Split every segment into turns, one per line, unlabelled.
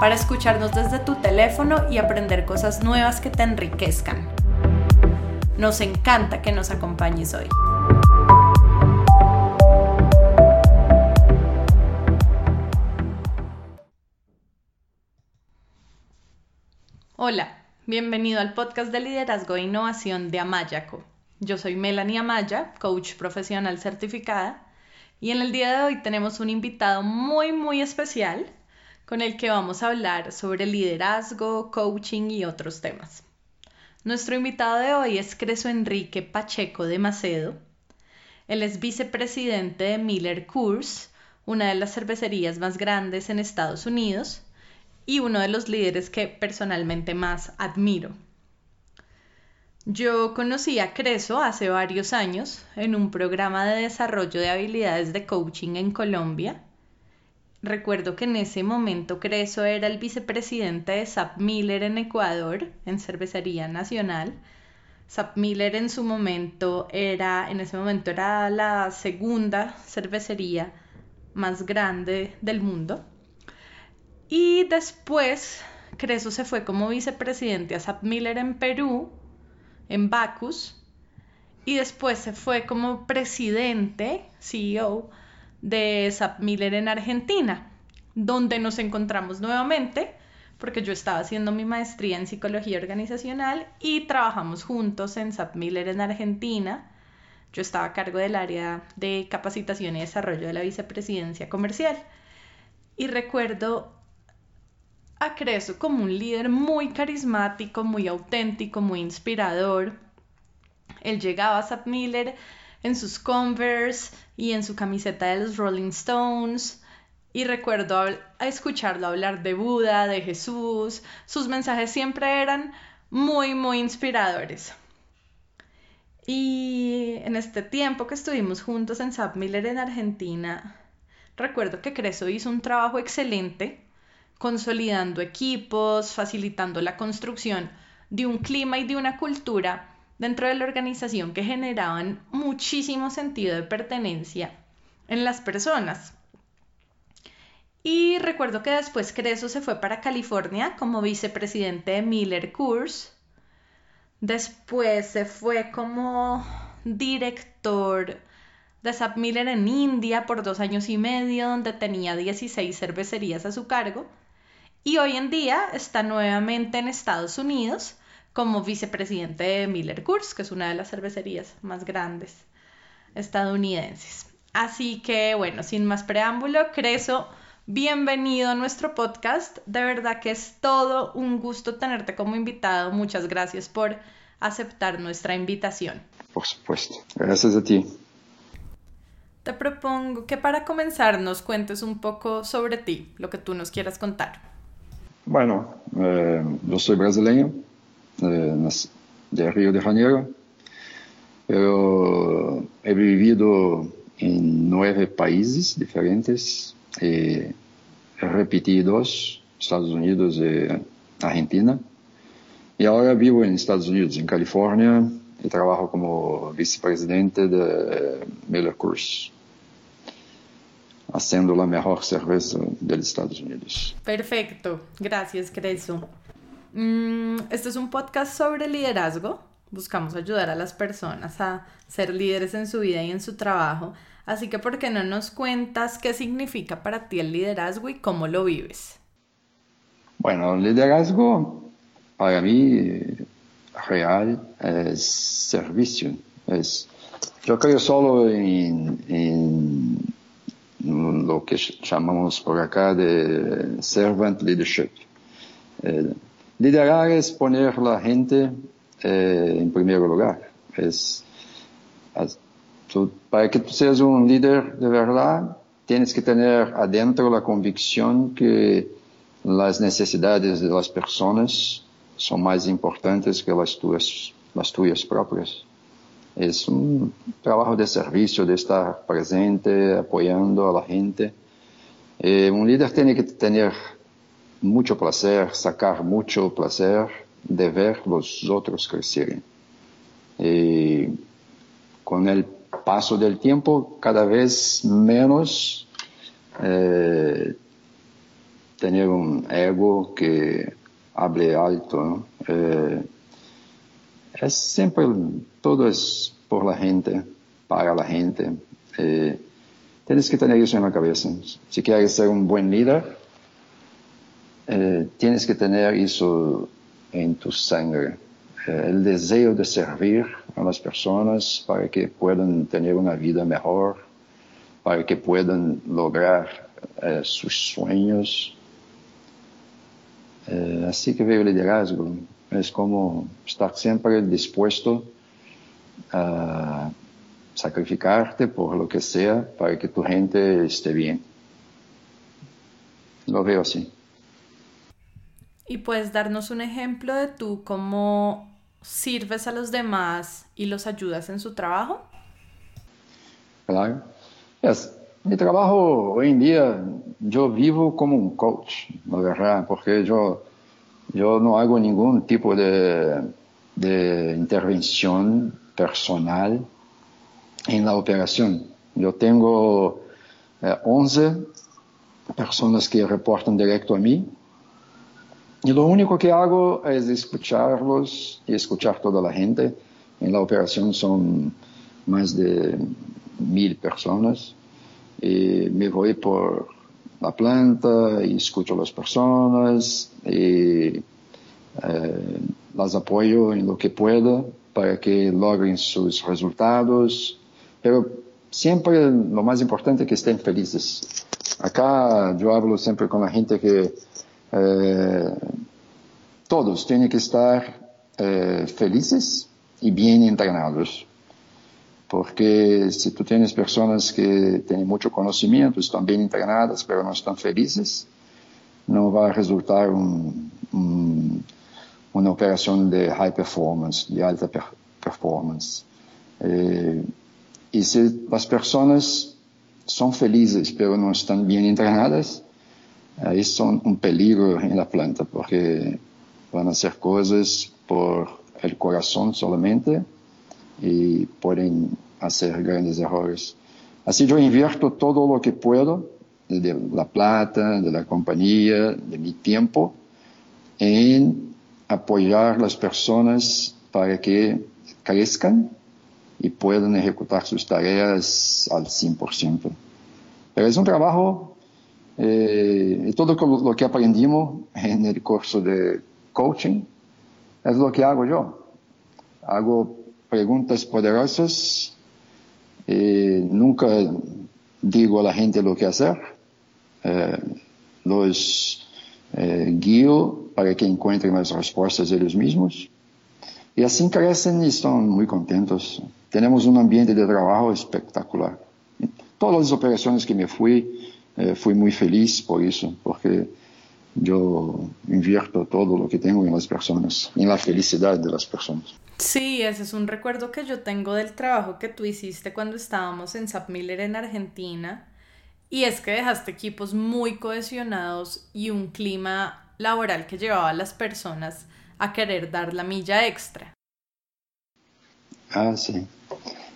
para escucharnos desde tu teléfono y aprender cosas nuevas que te enriquezcan. Nos encanta que nos acompañes hoy. Hola, bienvenido al podcast de liderazgo e innovación de Amayaco. Yo soy Melanie Amaya, coach profesional certificada, y en el día de hoy tenemos un invitado muy muy especial con el que vamos a hablar sobre liderazgo, coaching y otros temas. Nuestro invitado de hoy es Creso Enrique Pacheco de Macedo. Él es vicepresidente de Miller Coors, una de las cervecerías más grandes en Estados Unidos y uno de los líderes que personalmente más admiro. Yo conocí a Creso hace varios años en un programa de desarrollo de habilidades de coaching en Colombia Recuerdo que en ese momento Creso era el vicepresidente de SAP Miller en Ecuador, en Cervecería Nacional. SAP Miller en su momento era, en ese momento era la segunda cervecería más grande del mundo. Y después Creso se fue como vicepresidente a SAP Miller en Perú, en Bacus, y después se fue como presidente, CEO, de SAP Miller en Argentina, donde nos encontramos nuevamente porque yo estaba haciendo mi maestría en psicología organizacional y trabajamos juntos en SAP Miller en Argentina. Yo estaba a cargo del área de capacitación y desarrollo de la vicepresidencia comercial. Y recuerdo a Creso como un líder muy carismático, muy auténtico, muy inspirador. Él llegaba a SAP Miller en sus Converse y en su camiseta de los Rolling Stones. Y recuerdo a escucharlo hablar de Buda, de Jesús. Sus mensajes siempre eran muy, muy inspiradores. Y en este tiempo que estuvimos juntos en Sap Miller en Argentina, recuerdo que Creso hizo un trabajo excelente consolidando equipos, facilitando la construcción de un clima y de una cultura dentro de la organización que generaban muchísimo sentido de pertenencia en las personas. Y recuerdo que después Creso se fue para California como vicepresidente de Miller Coors. Después se fue como director de SAP Miller en India por dos años y medio, donde tenía 16 cervecerías a su cargo. Y hoy en día está nuevamente en Estados Unidos como vicepresidente de Miller Coors, que es una de las cervecerías más grandes estadounidenses. Así que bueno, sin más preámbulo, Creso, bienvenido a nuestro podcast. De verdad que es todo un gusto tenerte como invitado. Muchas gracias por aceptar nuestra invitación.
Por supuesto, gracias a ti.
Te propongo que para comenzar nos cuentes un poco sobre ti, lo que tú nos quieras contar.
Bueno, eh, yo soy brasileño, de Río de Janeiro. Eu he vivido em nove países diferentes. E repeti dos, Estados Unidos e Argentina. E agora vivo em Estados Unidos, em Califórnia, e trabalho como vice-presidente de Miller Coors, haciendo la mejor cerveza dos Estados Unidos.
Perfecto, gracias, Creso. Mm, este es un podcast sobre liderazgo. Buscamos ayudar a las personas a ser líderes en su vida y en su trabajo. Así que, ¿por qué no nos cuentas qué significa para ti el liderazgo y cómo lo vives?
Bueno, el liderazgo para mí real es servicio. Es, yo creo solo en, en lo que llamamos por acá de servant leadership. Eh, Liderar es poner la gente eh, en primer lugar. Es, para que tú seas un líder de verdad, tienes que tener adentro la convicción que las necesidades de las personas son más importantes que las tuyas, las tuyas propias. Es un trabajo de servicio, de estar presente, apoyando a la gente. Eh, un líder tiene que tener mucho placer, sacar mucho placer de ver los otros crecer. Y con el paso del tiempo, cada vez menos eh, tener un ego que hable alto. Eh, es siempre, todo es por la gente, para la gente. Eh, tienes que tener eso en la cabeza. Si quieres ser un buen líder, eh, tienes que tener eso en tu sangre. Eh, el deseo de servir a las personas para que puedan tener una vida mejor, para que puedan lograr eh, sus sueños. así que veo el liderazgo. Es como estar siempre dispuesto a sacrificarte por lo que sea para que tu gente esté bien. Lo veo así.
¿Y puedes darnos un ejemplo de tú cómo sirves a los demás y los ayudas en su trabajo?
Claro. Mi trabajo hoy en día, yo vivo como un coach, la verdad, porque yo, yo no hago ningún tipo de, de intervención personal en la operación. Yo tengo 11 eh, personas que reportan directo a mí y lo único que hago es escucharlos y escuchar toda la gente. En la operación son más de mil personas y me voy por la planta y escucho a las personas y eh, las apoyo en lo que puedo para que logren sus resultados, pero siempre lo más importante es que estén felices. Acá yo hablo siempre con la gente que eh, todos tienen que estar eh, felices y bien entrenados. Porque si tú tienes personas que tienen mucho conocimiento, están bien entrenadas, pero no están felices, no va a resultar un, una operación de high performance, de alta performance. Eh, y si las personas son felices pero no están bien entrenadas, ahí son un peligro en la planta porque van a hacer cosas por el corazón solamente y pueden hacer grandes errores. Así yo invierto todo lo que puedo de la plata, de la compañía, de mi tiempo en apoyar las personas para que crezcan y puedan ejecutar sus tareas al 100%. Pero es un trabajo, y todo lo que aprendimos en el curso de coaching es lo que hago yo. Hago preguntas poderosas, y nunca digo a la gente lo que hacer, eh, los eh, guío para que encuentren las respuestas ellos mismos. Y así crecen y están muy contentos. Tenemos un ambiente de trabajo espectacular. Todas las operaciones que me fui, eh, fui muy feliz por eso, porque yo invierto todo lo que tengo en las personas, en la felicidad de las personas.
Sí, ese es un recuerdo que yo tengo del trabajo que tú hiciste cuando estábamos en Zap Miller en Argentina. Y es que dejaste equipos muy cohesionados y un clima laboral que llevaba a las personas a querer dar la milla extra.
Ah, sí.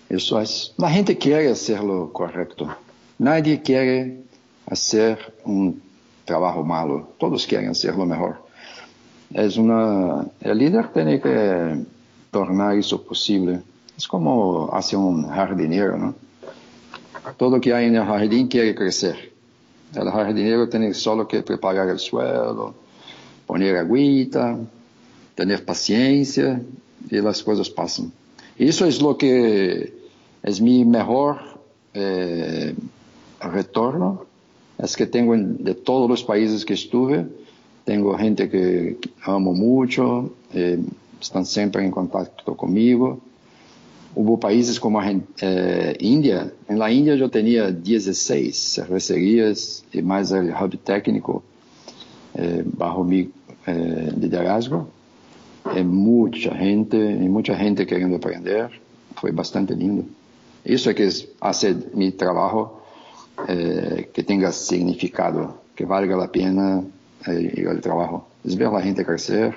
Eso es. La gente quiere hacer lo correcto. Nadie quiere hacer un trabajo malo. Todos quieren hacer lo mejor. Es una, el líder tiene que tornar eso posible. Es como hace un jardinero, ¿no? Todo que hay en el jardín quiere crecer. El jardinero tiene solo que preparar el suelo, poner agüita, tener paciencia y las cosas pasan. Eso es lo que es mi mejor eh, retorno, es que tengo de todos los países que estuve, tengo gente que amo mucho, eh, están siempre en contacto conmigo. Hubo países como eh, India, en la India yo tenía 16 cervecerías y más el hub técnico. eh, bajo mi eh, liderazgo. Mucha gente, hay mucha gente queriendo aprender. Fue bastante lindo. Eso es que hace mi trabajo eh, que tenga significado, que valga la pena ir al trabajo. Es ver a la gente crecer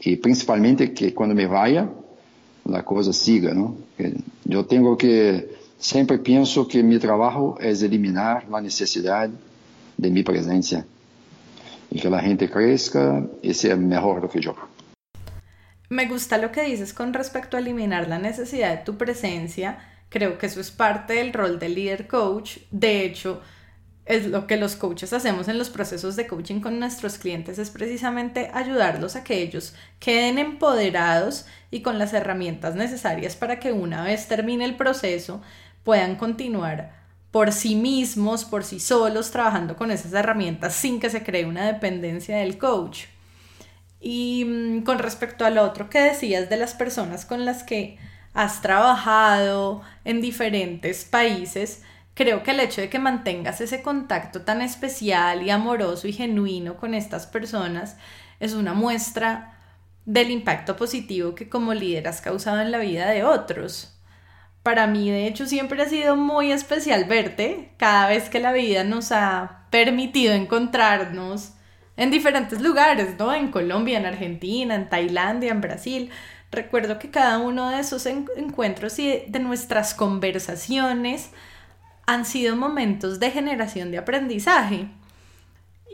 y principalmente que cuando me vaya, la cosa siga, ¿no? Yo tengo que, siempre pienso que mi trabajo es eliminar la necesidad de mi presencia y que la gente crezca y sea mejor do que yo.
Me gusta lo que dices con respecto a eliminar la necesidad de tu presencia. Creo que eso es parte del rol del líder coach. De hecho, es lo que los coaches hacemos en los procesos de coaching con nuestros clientes, es precisamente ayudarlos a que ellos queden empoderados y con las herramientas necesarias para que una vez termine el proceso puedan continuar por sí mismos, por sí solos, trabajando con esas herramientas sin que se cree una dependencia del coach. Y mm, con respecto al otro que decías de las personas con las que has trabajado en diferentes países, creo que el hecho de que mantengas ese contacto tan especial y amoroso y genuino con estas personas es una muestra del impacto positivo que como líder has causado en la vida de otros para mí de hecho siempre ha sido muy especial verte cada vez que la vida nos ha permitido encontrarnos en diferentes lugares, ¿no? En Colombia, en Argentina, en Tailandia, en Brasil. Recuerdo que cada uno de esos encuentros y de nuestras conversaciones han sido momentos de generación de aprendizaje.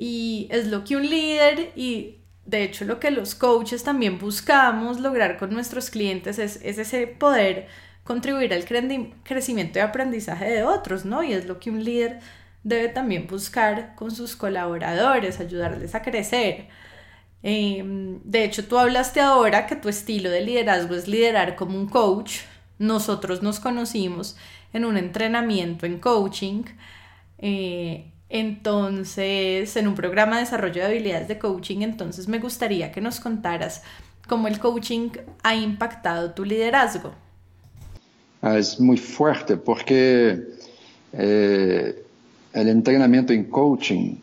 Y es lo que un líder y de hecho lo que los coaches también buscamos lograr con nuestros clientes es, es ese poder contribuir al crecimiento y aprendizaje de otros, ¿no? Y es lo que un líder debe también buscar con sus colaboradores, ayudarles a crecer. Em, de hecho, tú hablaste ahora que tu estilo de liderazgo es liderar como un coach. Nosotros nos conocimos en un entrenamiento en coaching. Eh, entonces, en un programa de desarrollo de habilidades de coaching, entonces me gustaría que nos contaras cómo el coaching ha impactado tu liderazgo.
Ah, es muy fuerte porque eh, el entrenamiento en coaching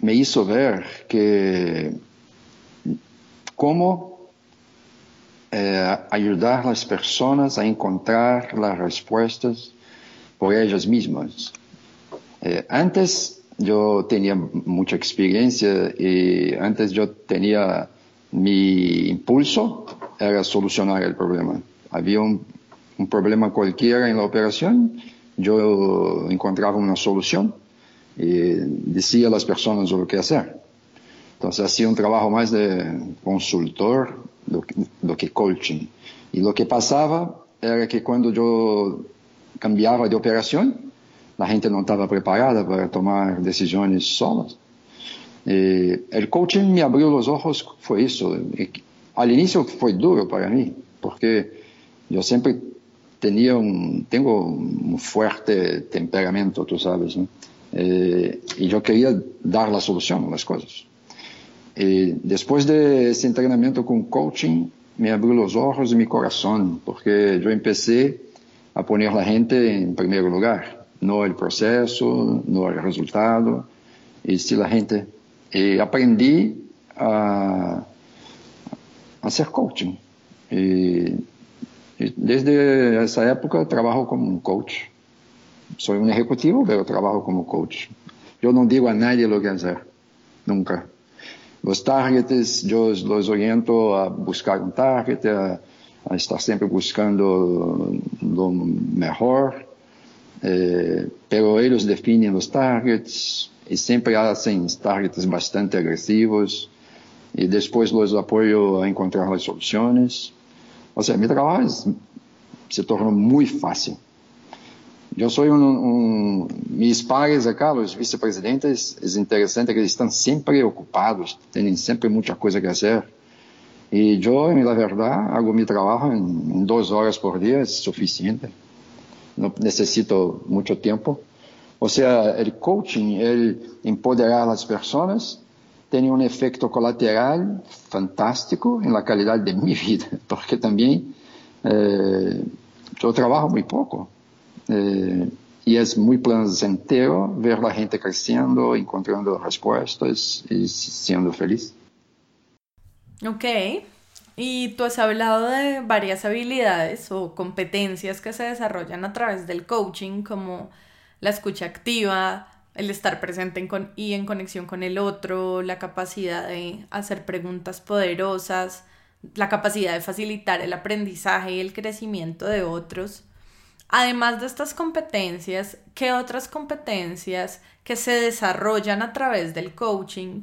me hizo ver que cómo eh, ayudar a las personas a encontrar las respuestas por ellas mismas. Eh, antes yo tenía mucha experiencia y antes yo tenía mi impulso era solucionar el problema. Había un, un problema cualquiera en la operación, yo encontraba una solución y decía a las personas lo que hacer. Entonces hacía un trabajo más de consultor do que, coaching. Y lo que pasaba era que cuando yo cambiaba de operación, la gente no estaba preparada para tomar decisiones solas. el coaching me abrió los ojos, fue eso. Al inicio fue duro para mí, porque yo siempre tenía un, tengo un fuerte temperamento, tú sabes, eh, y yo quería dar la solución a las cosas. Y después de ese entrenamiento con coaching, me abrió los ojos y mi corazón, porque yo empecé a poner a la gente en primer lugar, no el proceso, no el resultado, y si la gente, y aprendí a, a hacer coaching. Y desde esa época trabajo como un coach. Soy un ejecutivo, pero trabajo como coach. Yo no digo a nadie lo que hacer, nunca. Los targets, yo los oriento a buscar un target, a, estar siempre buscando lo mejor, eh, pero ellos definen los targets y siempre hacen targets bastante agresivos y después los apoyo a encontrar las soluciones. O sea, mi trabajo se tornó muy fácil. Yo soy un, mis pares acá, los vicepresidentes, es interesante que están siempre ocupados, tienen siempre mucha cosa que hacer. Y yo, en la verdad, hago mi trabajo en, dos horas por día, es suficiente. No necesito mucho tiempo. O sea, el coaching, el empoderar a las personas, tiene un efecto colateral fantástico en la calidad de mi vida, porque también eh, yo trabajo muy poco. Eh, y es muy placentero ver la gente creciendo, encontrando respuestas y siendo feliz.
Ok, y tú has hablado de varias habilidades o competencias que se desarrollan a través del coaching, como la escucha activa, el estar presente y en conexión con el otro, la capacidad de hacer preguntas poderosas, la capacidad de facilitar el aprendizaje y el crecimiento de otros. Además de estas competencias, ¿qué otras competencias que se desarrollan a través del coaching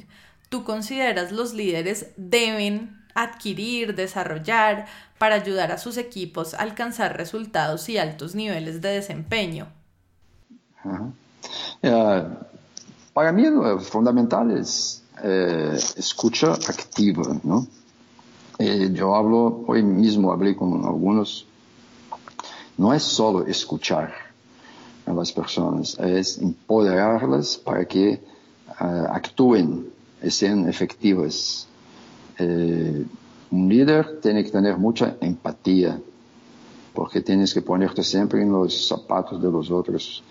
tú consideras los líderes deben adquirir, desarrollar para ayudar a sus equipos a alcanzar resultados y altos niveles de desempeño?
Para mí lo fundamental es eh, escucha activa, ¿no? Eh, yo hablo, hoy mismo hablé con algunos, no es solo escuchar a las personas, es empoderarlas para que actúen y sean efectivas. un líder tiene que tener mucha empatía, porque tienes que ponerte siempre en los zapatos de los otros.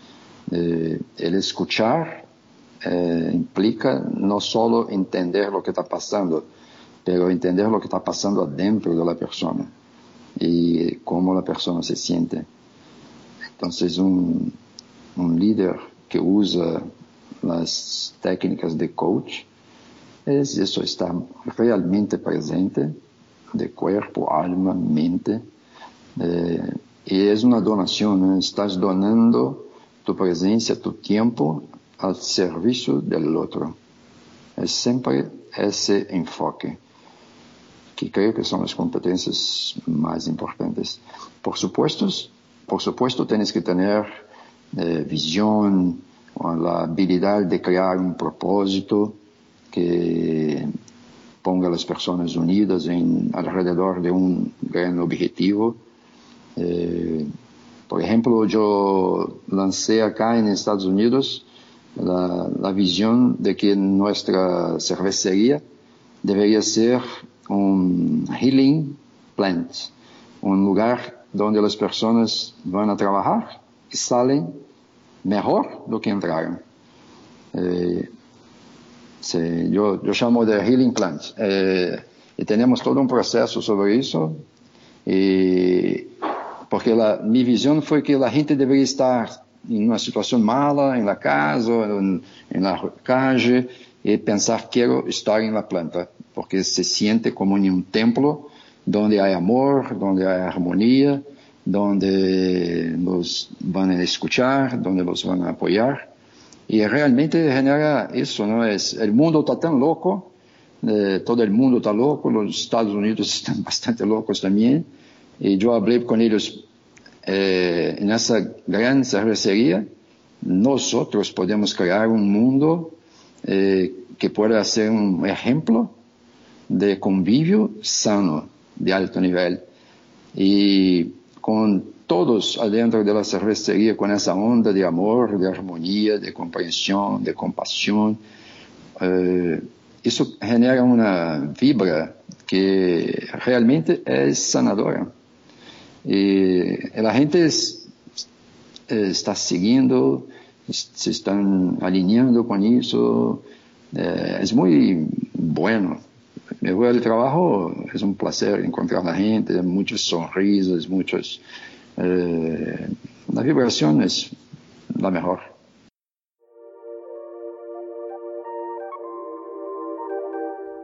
Eh, el escuchar eh, implica no solo entender lo que está pasando, pero entender lo que está pasando adentro de la persona y cómo la persona se siente. Entonces, un, un líder que usa las técnicas de coach es eso, estar realmente presente de cuerpo, alma, mente. Eh, y es una donación, estás donando tu presencia, tu tiempo al servicio del otro. Es siempre ese enfoque que creo que son las competencias más importantes. Por supuesto, por supuesto tienes que tener eh, visión, la habilidad de crear un propósito que ponga a las personas unidas alrededor de un gran objetivo. Eh, por ejemplo, yo lancé acá en Estados Unidos la, visión de que nuestra cervecería debería ser un healing plant, un lugar donde las personas van a trabajar y salen mejor do que entraron. Eh, yo, yo llamo de healing plant. Eh, y tenemos todo un proceso sobre eso. Y porque la, mi visión fue que la gente debería estar en una situación mala en la casa, en, en la calle, y pensar quiero estar en la planta, porque se siente como en un templo donde hay amor, donde hay armonía, donde nos van a escuchar, donde nos van a apoyar. Y realmente genera eso, ¿no? Es, el mundo está tan loco, eh, todo el mundo está loco, los Estados Unidos están bastante locos también, y yo hablé con ellos eh, en esa gran cervecería. Nosotros podemos crear un mundo eh, que pueda ser un ejemplo de convivio sano, de alto nivel. Y con todos adentro de la cervecería, con esa onda de amor, de armonía, de comprensión, de compasión, eh, eso genera una vibra que realmente es sanadora. Y la gente está siguiendo, se están alineando con eso. Eh, es muy bueno. Me voy al trabajo, es un placer encontrar a la gente, muchas sonrisas, muchos... Eh, la vibración es la mejor.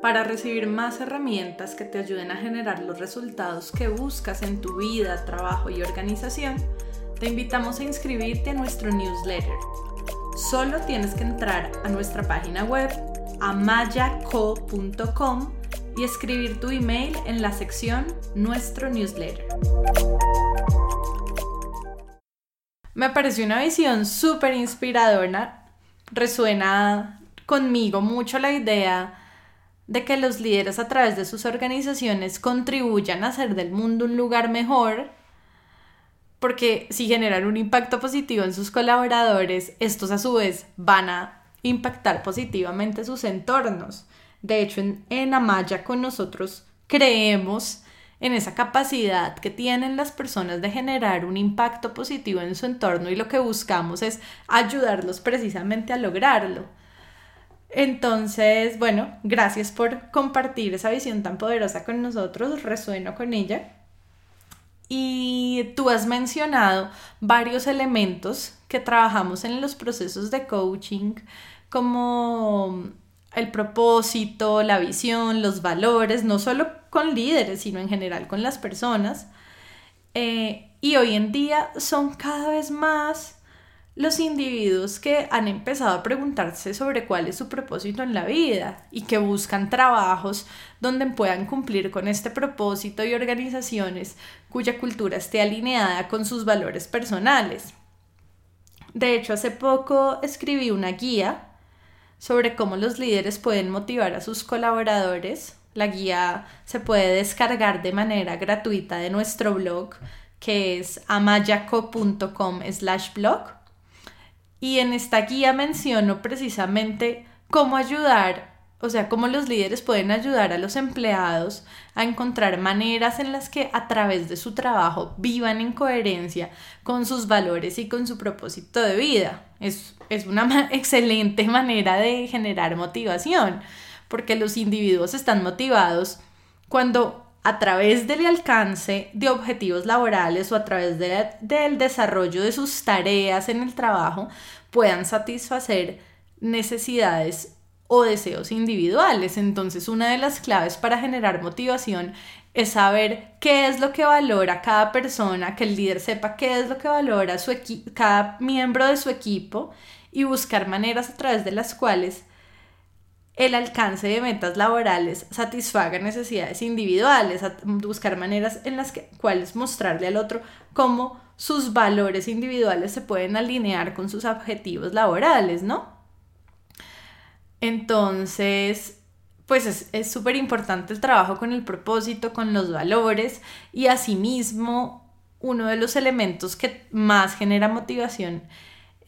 Para recibir más herramientas que te ayuden a generar los resultados que buscas en tu vida, trabajo y organización, te invitamos a inscribirte a nuestro newsletter. Solo tienes que entrar a nuestra página web amayaco.com y escribir tu email en la sección Nuestro newsletter. Me pareció una visión súper inspiradora. Resuena conmigo mucho la idea de que los líderes a través de sus organizaciones contribuyan a hacer del mundo un lugar mejor, porque si generan un impacto positivo en sus colaboradores, estos a su vez van a impactar positivamente sus entornos. De hecho, en, Amaya con nosotros creemos en esa capacidad que tienen las personas de generar un impacto positivo en su entorno y lo que buscamos es ayudarlos precisamente a lograrlo. Entonces, bueno, gracias por compartir esa visión tan poderosa con nosotros, resueno con ella. Y tú has mencionado varios elementos que trabajamos en los procesos de coaching, como el propósito, la visión, los valores, no solo con líderes, sino en general con las personas. Eh, y hoy en día son cada vez más los individuos que han empezado a preguntarse sobre cuál es su propósito en la vida y que buscan trabajos donde puedan cumplir con este propósito y organizaciones cuya cultura esté alineada con sus valores personales. De hecho, hace poco escribí una guía sobre cómo los líderes pueden motivar a sus colaboradores. La guía se puede descargar de manera gratuita de nuestro blog que es amayaco.com slash blog y en esta guía menciono precisamente cómo ayudar, o sea, cómo los líderes pueden ayudar a los empleados a encontrar maneras en las que a través de su trabajo vivan en coherencia con sus valores y con su propósito de vida. Es, es una excelente manera de generar motivación, porque los individuos están motivados cuando a través del alcance de objetivos laborales o a través del desarrollo de sus tareas en el trabajo puedan satisfacer necesidades o deseos individuales. Entonces, una de las claves para generar motivación es saber qué es lo que valora cada persona, que el líder sepa qué es lo que valora su cada miembro de su equipo y buscar maneras a través de las cuales el alcance de metas laborales satisfaga necesidades individuales, buscar maneras en las que, cuales mostrarle al otro cómo sus valores individuales se pueden alinear con sus objetivos laborales, ¿no? Entonces, pues es súper importante el trabajo con el propósito, con los valores y asimismo uno de los elementos que más genera motivación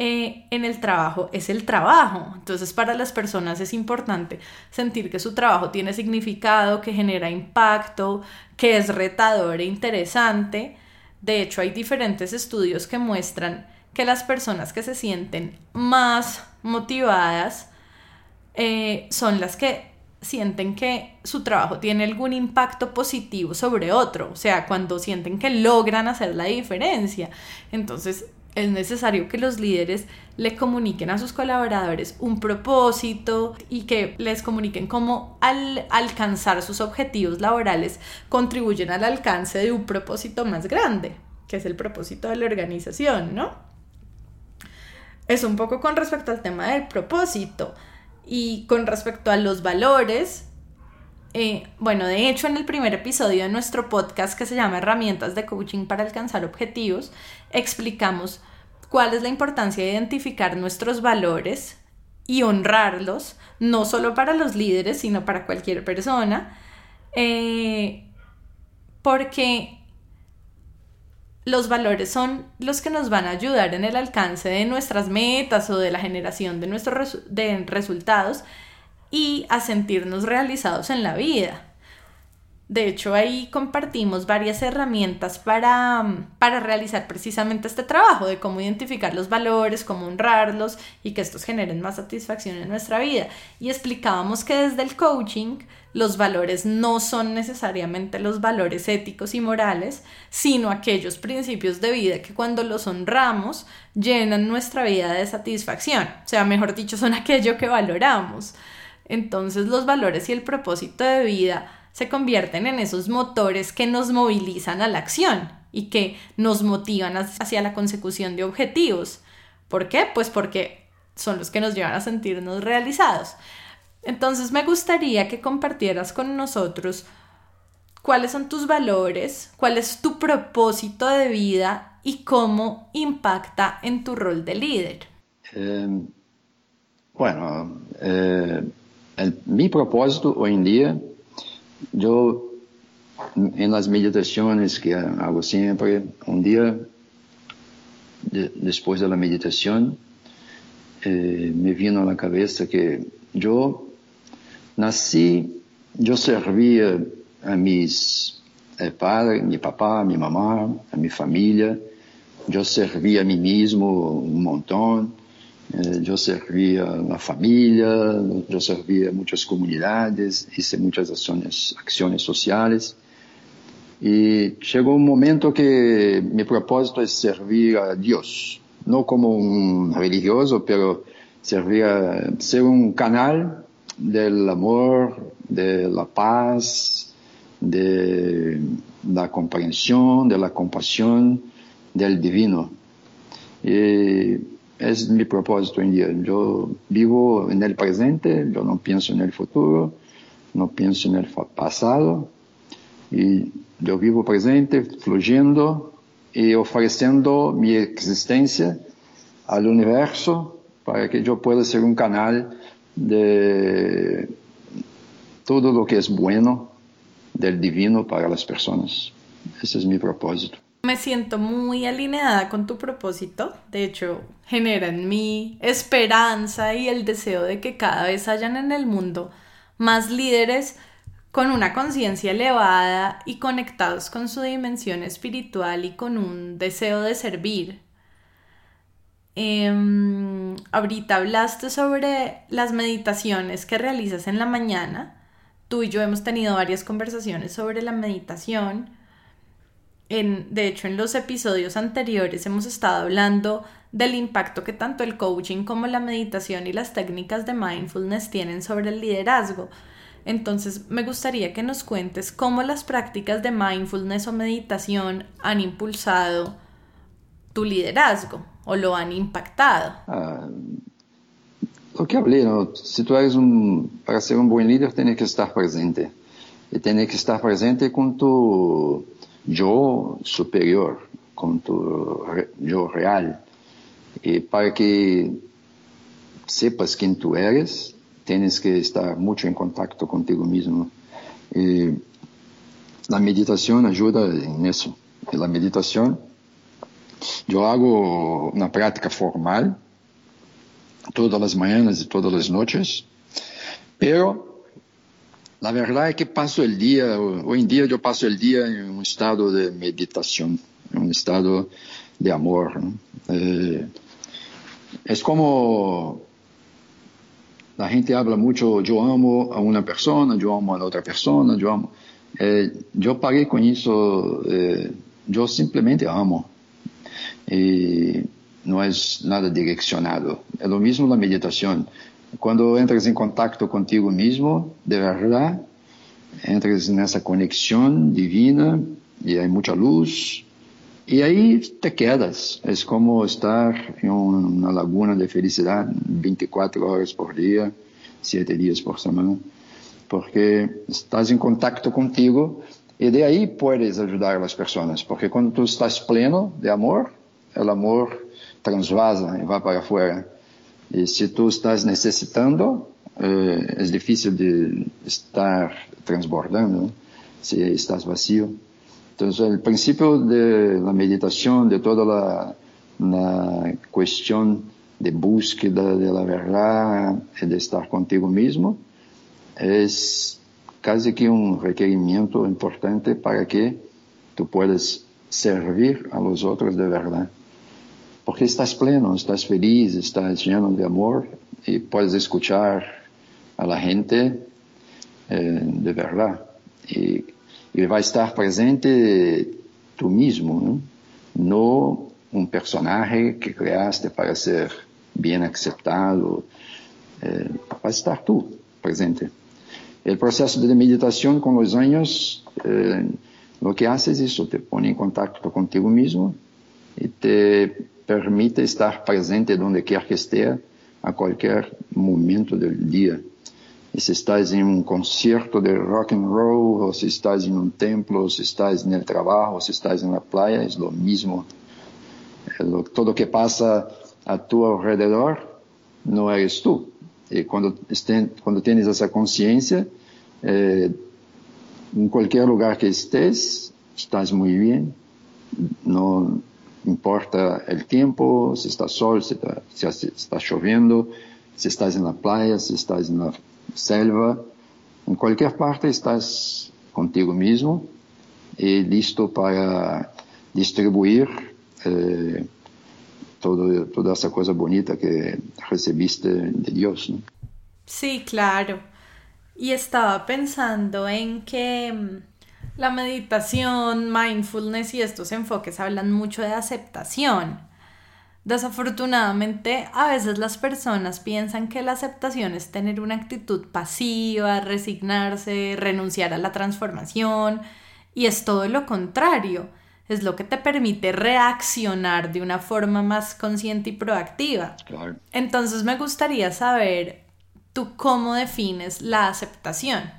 eh, en el trabajo es el trabajo. Entonces para las personas es importante sentir que su trabajo tiene significado, que genera impacto, que es retador e interesante. De hecho, hay diferentes estudios que muestran que las personas que se sienten más motivadas eh, son las que sienten que su trabajo tiene algún impacto positivo sobre otro, o sea, cuando sienten que logran hacer la diferencia. Entonces, es necesario que los líderes le comuniquen a sus colaboradores un propósito y que les comuniquen cómo al alcanzar sus objetivos laborales contribuyen al alcance de un propósito más grande, que es el propósito de la organización, ¿no? Es un poco con respecto al tema del propósito y con respecto a los valores, eh, bueno, de hecho en el primer episodio de nuestro podcast que se llama Herramientas de Coaching para alcanzar objetivos, explicamos cuál es la importancia de identificar nuestros valores y honrarlos, no solo para los líderes, sino para cualquier persona, eh, porque los valores son los que nos van a ayudar en el alcance de nuestras metas o de la generación de nuestros resultados y a sentirnos realizados en la vida. De hecho, ahí compartimos varias herramientas para, para, realizar precisamente este trabajo de cómo identificar los valores, cómo honrarlos y que estos generen más satisfacción en nuestra vida. Y explicábamos que desde el coaching los valores no son necesariamente los valores éticos y morales, sino aquellos principios de vida que cuando los honramos llenan nuestra vida de satisfacción. O sea, mejor dicho, son aquello que valoramos. Entonces los valores y el propósito de vida se convierten en esos motores que nos movilizan a la acción y que nos motivan hacia la consecución de objetivos. ¿Por qué? Pues porque son los que nos llevan a sentirnos realizados. Entonces me gustaría que compartieras con nosotros cuáles son tus valores, cuál es tu propósito de vida y cómo impacta en tu rol de líder.
Em, bueno, eh, mi propósito hoy en día, yo en las meditaciones que hago siempre, un día después de la meditación, eh, me vino a la cabeza que yo nací, yo servía a mis el padre, mi papá, mi mamá, a mi familia. Yo serví a mí mismo un montón. Eh, yo serví a la familia, yo serví a muchas comunidades, hice muchas acciones, acciones sociales. Y llegó un momento que mi propósito es servir a Dios, no como un religioso, pero servir a ser un canal del amor, de la paz, de la comprensión, de la compasión del divino. Y es mi propósito en día. Yo vivo en el presente, yo no pienso en el futuro, no pienso en el pasado, y yo vivo presente, fluyendo y ofreciendo mi existencia al universo para que yo pueda ser un canal de todo lo que es bueno del divino para las personas. Ese es mi propósito.
Me siento muy alineada con tu propósito. De hecho, genera en mí esperanza y el deseo de que cada vez hayan en el mundo más líderes con una conciencia elevada y conectados con su dimensión espiritual y con un deseo de servir. Em, ahorita hablaste sobre las meditaciones que realizas en la mañana. Tú y yo hemos tenido varias conversaciones sobre la meditación de hecho, en los episodios anteriores hemos estado hablando del impacto que tanto el coaching como la meditación y las técnicas de mindfulness tienen sobre el liderazgo. Entonces, me gustaría que nos cuentes cómo las prácticas de mindfulness o meditación han impulsado tu liderazgo o lo han impactado. Ah,
lo que hablé, si tú eres para ser un buen líder, tienes que estar presente. Y tienes que estar presente con tu yo superior, con tu yo real. Y para que sepas quién tú eres, tienes que estar mucho en contacto contigo mismo. Y la meditación ayuda en eso. Y la meditación, yo hago una práctica formal todas las mañanas y todas las noches, pero la verdad es que paso el día, hoy en día yo paso el día en un estado de meditación, en un estado de amor. Eh, es como la gente habla mucho, yo amo a una persona, yo amo a la otra persona, yo amo. Eh, yo pagué con eso, eh, yo simplemente amo. Y no es nada direccionado. Es lo mismo la meditación. Cuando entras en contacto contigo mismo, de verdad, entras en esa conexión divina y hay mucha luz y ahí te quedas. Es como estar en una laguna de felicidad 24 horas por día, 7 días por semana, porque estás en contacto contigo y de ahí puedes ayudar a las personas, porque cuando tú estás pleno de amor, el amor transvasa y va para afuera. Y si tú estás necesitando, eh, es difícil de estar transbordando si estás vacío. Entonces, el principio de la meditación, de toda la, la cuestión de búsqueda de la verdad y de estar contigo mismo, es casi que un requerimiento importante para que tú puedas servir a los otros de verdad porque estás pleno, estás feliz, estás lleno de amor y puedes escuchar a la gente eh, de verdad. Y, va a estar presente tú mismo, ¿no? un personaje que creaste para ser bien aceptado. Eh, va a estar tú presente. El proceso de meditación con los años, eh, lo que hace es eso, te pone en contacto contigo mismo y te permite estar presente donde quer que esté a cualquier momento del día. Y si estás en un concierto de rock and roll, o si estás en un templo, o si estás en el trabajo, o si estás en la playa, es lo mismo. Todo lo que pasa a tu alrededor no eres tú. Y cuando, cuando tienes esa conciencia, eh, en cualquier lugar que estés, estás muy bien. No, importa el tiempo, si está sol, si está, si está estás en la playa, estás en la selva, en cualquier parte estás contigo mismo y listo para distribuir eh, todo, toda esa cosa bonita que recibiste de Dios.
Sí, claro. Y estaba pensando en que mm, la meditación, mindfulness y estos enfoques hablan mucho de aceptación. Desafortunadamente, a veces las personas piensan que la aceptación es tener una actitud pasiva, resignarse, renunciar a la transformación, y es todo lo contrario es lo que te permite reaccionar de una forma más consciente y proactiva. Entonces me gustaría saber, ¿tú cómo defines la aceptación?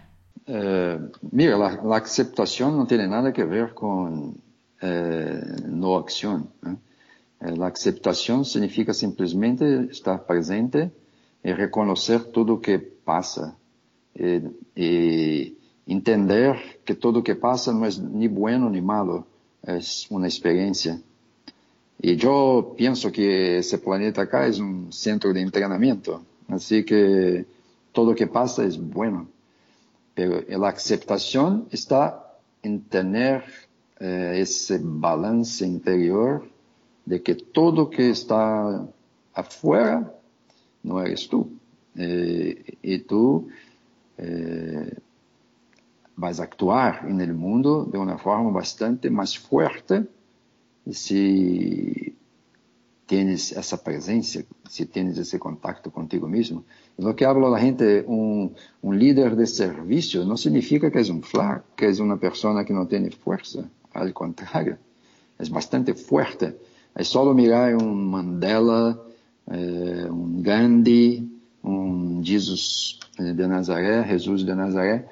Eh, mira, la, aceptación no tiene nada que ver con eh, no acción. ¿eh? la aceptación significa simplemente estar presente y reconocer todo lo que pasa. y entender que todo lo que pasa no es ni bueno ni malo es una experiencia. Y yo pienso que ese planeta acá es un centro de entrenamiento, así que todo lo que pasa es bueno. Pero la aceptación está en tener eh, ese balance interior de que todo que está afuera no eres tú. Eh, y tú eh, vas a actuar en el mundo de una forma bastante más fuerte si tienes esa presencia, si tienes ese contacto contigo mismo. Lo que habla la gente, un, un líder de servicio, no significa que es un flaco, que es una persona que no tiene fuerza. Al contrario, es bastante fuerte. Es solo mirar un Mandela, eh, un Gandhi, un Jesús de Nazaré, Jesús de Nazaré,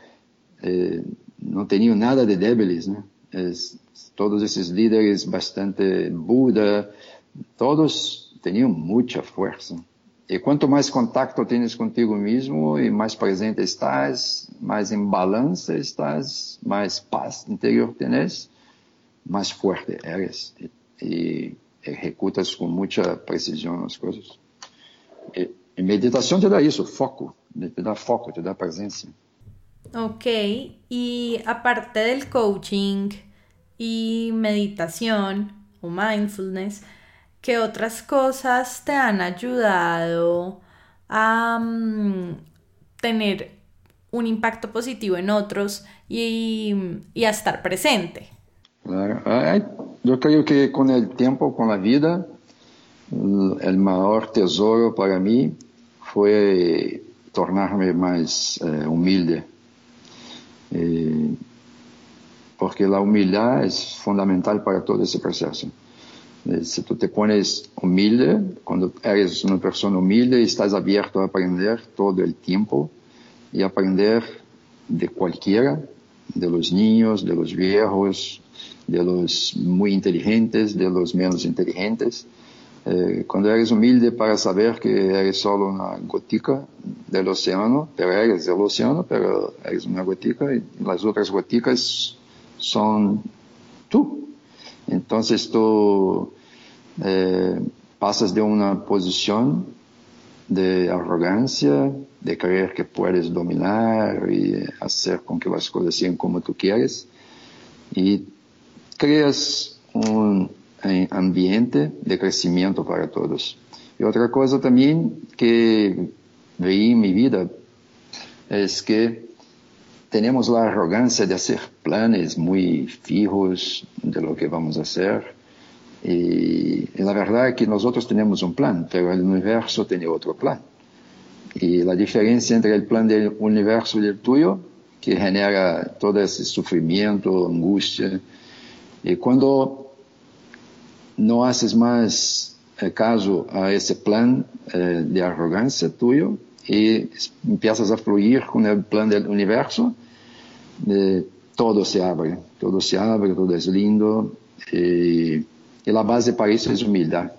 eh, no tenían nada de débiles, ¿no? Es, todos esos líderes bastante Buda, todos tenían mucha fuerza. Y cuanto más contacto tienes contigo mismo y más presente estás, más en balance estás, más paz interior tienes, más fuerte eres y, y ejecutas con mucha precisión las cosas. Y, y meditación te da eso, foco, te da foco, te da presencia.
Ok, y aparte del coaching y meditación o mindfulness, ¿qué otras cosas te han ayudado a mm, tener un impacto positivo en otros y, a estar presente?
Yo creo que con el tiempo, con la vida, el mayor tesoro para mí fue tornarme más eh, humilde eh, porque la humildad es fundamental para todo ese proceso. Eh, si tú te pones humilde, cuando eres una persona humilde, estás abierto a aprender todo el tiempo y aprender de cualquiera, de los niños, de los viejos, de los muy inteligentes, de los menos inteligentes. Eh, cuando eres humilde para saber que eres solo una gotica del océano, pero eres el océano, pero eres una gotica y las otras goticas son tú. Entonces tú eh, pasas de una posición de arrogancia, de creer que puedes dominar y hacer con que las cosas sean como tú quieres, y creas un ambiente de crecimiento para todos. Y otra cosa también que veí en mi vida es que tenemos la arrogancia de hacer planes muy fijos de lo que vamos a hacer. Y, la verdad es que nosotros tenemos un plan, pero el universo tiene otro plan. Y la diferencia entre el plan del universo y el tuyo, que genera todo ese sufrimiento, angustia, y cuando no haces más eh, caso a ese plan eh, de arrogancia tuyo y empiezas a fluir con el plan del universo, eh, todo se abre, todo se abre, todo es lindo y, la base para eso es humildad,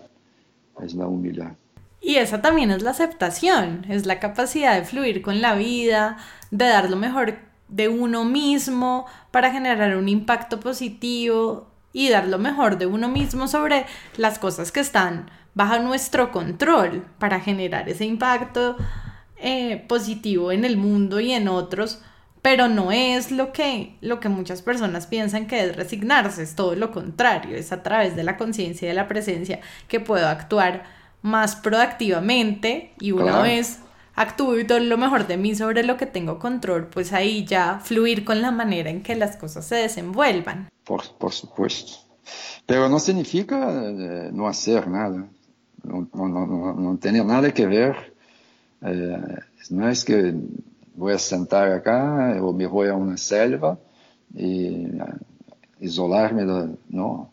es la humildad.
Y esa también es la aceptación, es la capacidad de fluir con la vida, de dar lo mejor de uno mismo para generar un impacto positivo y dar lo mejor de uno mismo sobre las cosas que están bajo nuestro control para generar ese impacto eh, positivo en el mundo y en otros, pero no es lo que, lo que muchas personas piensan que es resignarse, es todo lo contrario, es a través de la conciencia y de la presencia que puedo actuar más proactivamente y una vez actúo y todo lo mejor de mí sobre lo que tengo control, pues ahí ya fluir con la manera en que las cosas se desenvuelvan.
Por, por supuesto. Pero no significa eh, no hacer nada, no, no, no, no, tiene nada que ver. Eh, no es que voy a sentar acá o me voy a una selva uh, isolarme, de, no.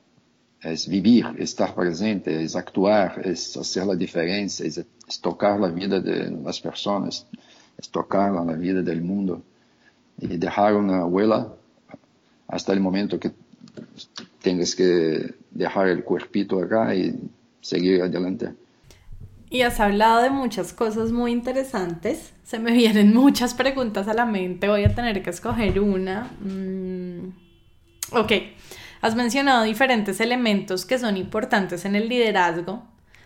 Es vivir, estar presente, es actuar, es hacer la diferencia, es, es tocar la vida de las personas, es tocar la vida del mundo y dejar una huella hasta el momento que tengas que dejar el cuerpito acá y seguir adelante.
Y has hablado de muchas cosas muy interesantes. Se me vienen muchas preguntas a la mente. Voy a tener que escoger una. Mm, ok. Has mencionado diferentes elementos que son importantes en el liderazgo.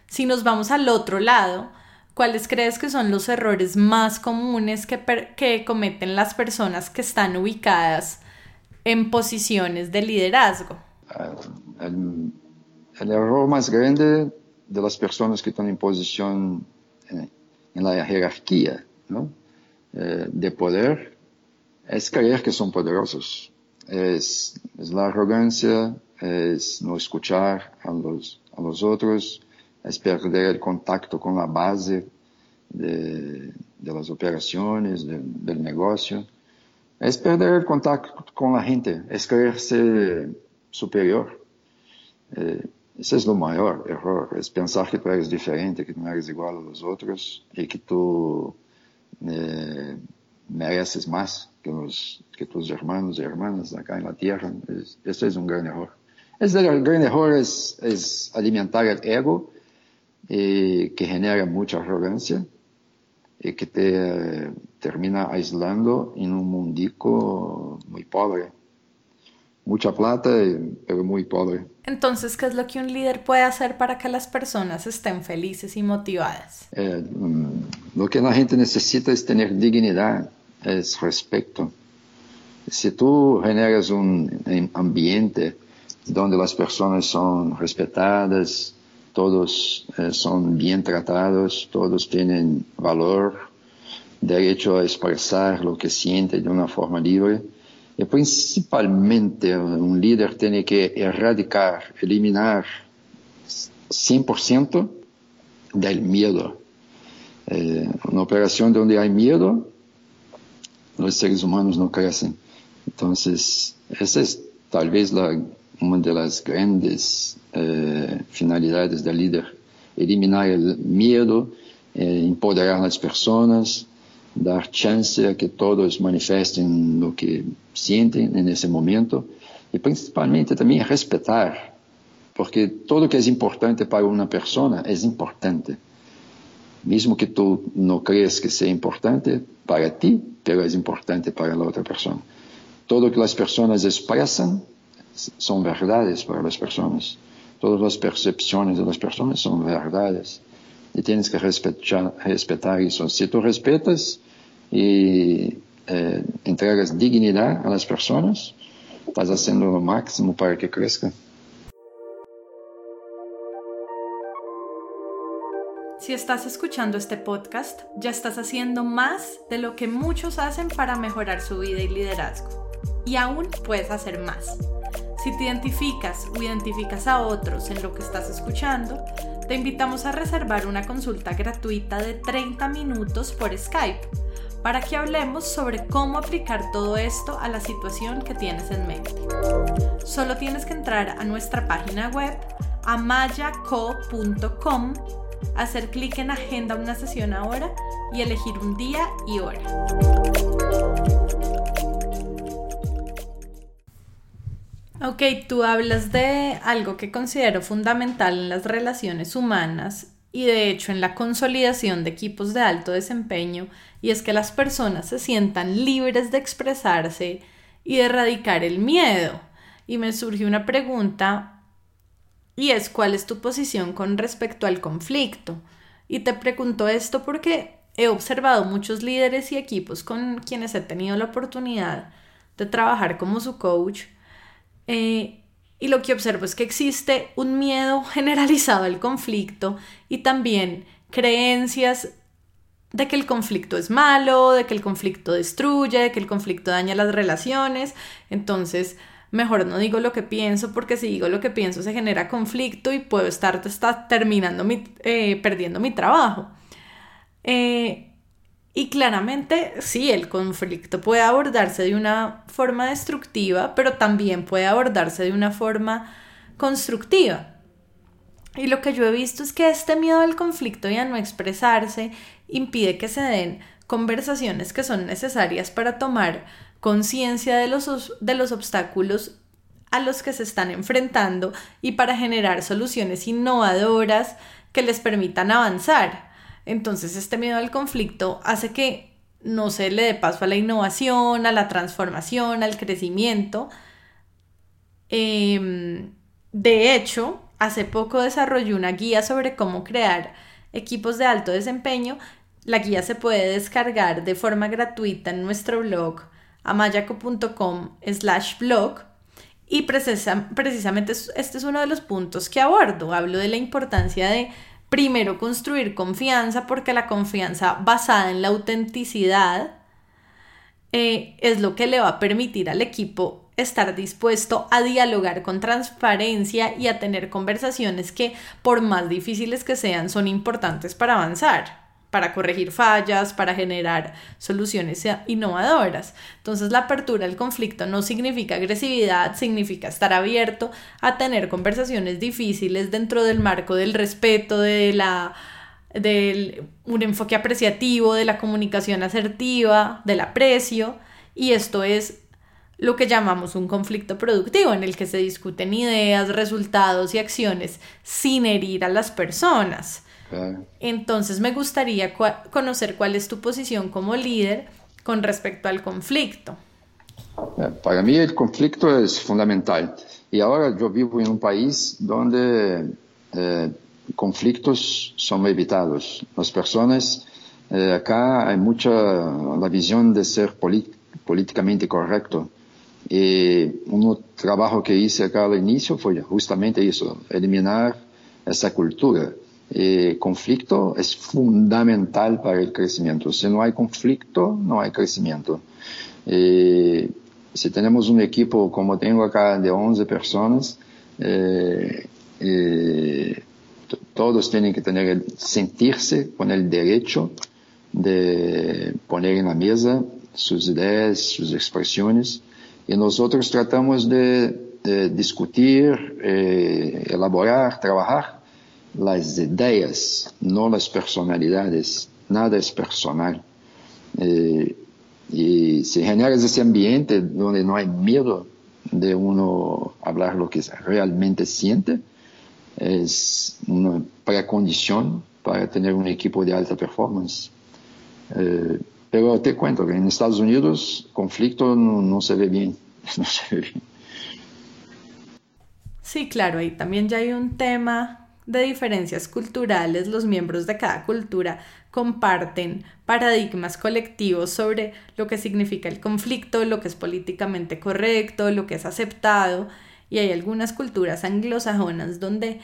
Si nos vamos al otro lado, ¿cuáles crees que son los errores más comunes que, que cometen las personas que están ubicadas en posiciones de liderazgo?
Ah, el, el error más grande de las personas que están en posición eh, en la jerarquía ¿no? eh, de poder es creer que son poderosos. Es, la arrogancia, es no escuchar a los, a los otros, es perder el contacto con la base de, de las operaciones, de, del negocio. Es perder el contacto con la gente, es creerse superior. Eh, ese es lo mayor error, es pensar que tú eres diferente, que no eres igual a los otros y que tú eh, mereces más que, los, que tus hermanos y hermanas acá en la tierra. Es, ese es un gran error. Es el gran error es, es alimentar el ego eh, que genera mucha arrogancia y que te termina aislando en un mundico muy pobre mucha plata, pero muy pobre.
Entonces, ¿qué es lo que un líder puede hacer para que las personas estén felices y motivadas?
Eh, mm, lo que la gente necesita es tener dignidad, es respeto. Si tú generas un ambiente donde las personas son respetadas, todos eh, son bien tratados, todos tienen valor, derecho a expresar lo que sienten de una forma libre, y principalmente un líder tiene que erradicar, eliminar 100% del miedo. Eh, una operación donde hay miedo, los seres humanos no crecen. Entonces, esa es tal vez la, una de las grandes eh, finalidades del líder. Eliminar el miedo, eh, empoderar a las personas, dar chance a que todos manifestem lo que sienten nesse momento e principalmente também respetar, porque tudo que é importante para uma pessoa é importante. Mesmo que tu não creas que seja importante para ti, pero é importante para a outra pessoa. Tudo que as pessoas expressam são verdades para as pessoas. Todas as percepções das pessoas são verdades. Y tienes que respetar, respetar eso. Si tú respetas y eh, entregas dignidad a las personas, estás haciendo lo máximo para que crezcan.
Si estás escuchando este podcast, ya estás haciendo más de lo que muchos hacen para mejorar su vida y liderazgo. Y aún puedes hacer más. Si te identificas o identificas a otros en lo que estás escuchando, te invitamos a reservar una consulta gratuita de 30 minutos por Skype para que hablemos sobre cómo aplicar todo esto a la situación que tienes en mente. Solo tienes que entrar a nuestra página web amayaco.com, hacer clic en Agenda una sesión ahora y elegir un día y hora. Ok, tú hablas de algo que considero fundamental en las relaciones humanas y de hecho en la consolidación de equipos de alto desempeño y es que las personas se sientan libres de expresarse y de erradicar el miedo. Y me surge una pregunta y es cuál es tu posición con respecto al conflicto. Y te pregunto esto porque he observado muchos líderes y equipos con quienes he tenido la oportunidad de trabajar como su coach. Eh, y lo que observo es que existe un miedo generalizado al conflicto y también creencias de que el conflicto es malo, de que el conflicto destruye, de que el conflicto daña las relaciones. Entonces, mejor no digo lo que pienso porque si digo lo que pienso se genera conflicto y puedo estar, terminando mi, eh, perdiendo mi trabajo. Eh, y claramente, sí, el conflicto puede abordarse de una forma destructiva, pero también puede abordarse de una forma constructiva. Y lo que yo he visto es que este miedo al conflicto y a no expresarse impide que se den conversaciones que son necesarias para tomar conciencia de los, de los obstáculos a los que se están enfrentando y para generar soluciones innovadoras que les permitan avanzar. Entonces este miedo al conflicto hace que no se le dé paso a la innovación, a la transformación, al crecimiento. Em, de hecho, hace poco desarrollé una guía sobre cómo crear equipos de alto desempeño. La guía se puede descargar de forma gratuita en nuestro blog amayaco.com slash blog y precisamente este es uno de los puntos que abordo. Hablo de la importancia de primero construir confianza porque la confianza basada en la autenticidad eh, es lo que le va a permitir al equipo estar dispuesto a dialogar con transparencia y a tener conversaciones que por más difíciles que sean son importantes para avanzar para corregir fallas, para generar soluciones innovadoras. Entonces la apertura al conflicto no significa agresividad, significa estar abierto a tener conversaciones difíciles dentro del marco del respeto, de la un enfoque apreciativo, de la comunicación asertiva, del aprecio, y esto es lo que llamamos un conflicto productivo, en el que se discuten ideas, resultados y acciones sin herir a las personas. Entonces me gustaría conocer cuál es tu posición como líder con respecto al conflicto.
Eh, para mí el conflicto es fundamental. Y ahora yo vivo en un país donde eh, conflictos son evitados. Las personas, eh, acá hay mucha la visión de ser políticamente correcto. Y un trabajo que hice acá al inicio fue justamente eso, eliminar esa cultura. Eh, conflicto es fundamental para el crecimiento. Si no hay conflicto, no hay crecimiento. Eh, si tenemos un equipo como tengo acá de 11 personas, eh, todos tienen que tener sentirse con el derecho de poner en la mesa sus ideas, sus expresiones, y nosotros tratamos de discutir, elaborar, trabajar las ideas, no las personalidades. Nada es personal. Eh, y si generas ese ambiente donde no hay miedo de uno hablar lo que realmente siente, es una precondición para tener un equipo de alta performance. Eh, pero te cuento que en Estados Unidos conflicto no, se ve bien. No se ve bien.
Sí, claro, ahí también ya hay un tema de diferencias culturales, los miembros de cada cultura comparten paradigmas colectivos sobre lo que significa el conflicto, lo que es políticamente correcto, lo que es aceptado, y hay algunas culturas anglosajonas donde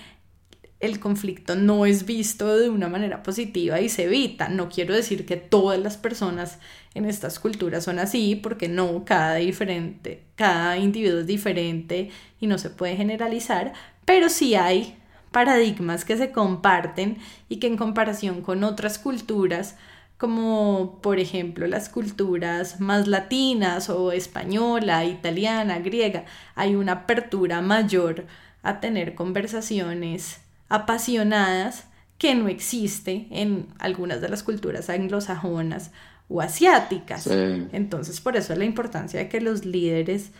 el conflicto no es visto de una manera positiva y se evita. No quiero decir que todas las personas en estas culturas son así, porque no, cada diferente, cada individuo es diferente y no se puede generalizar, pero sí hay paradigmas que se comparten y que en comparación con otras culturas, como por ejemplo las culturas más latinas o española, italiana, griega, hay una apertura mayor a tener conversaciones apasionadas que no existe en algunas de las culturas anglosajonas o asiáticas. Entonces, por eso es la importancia de que los líderes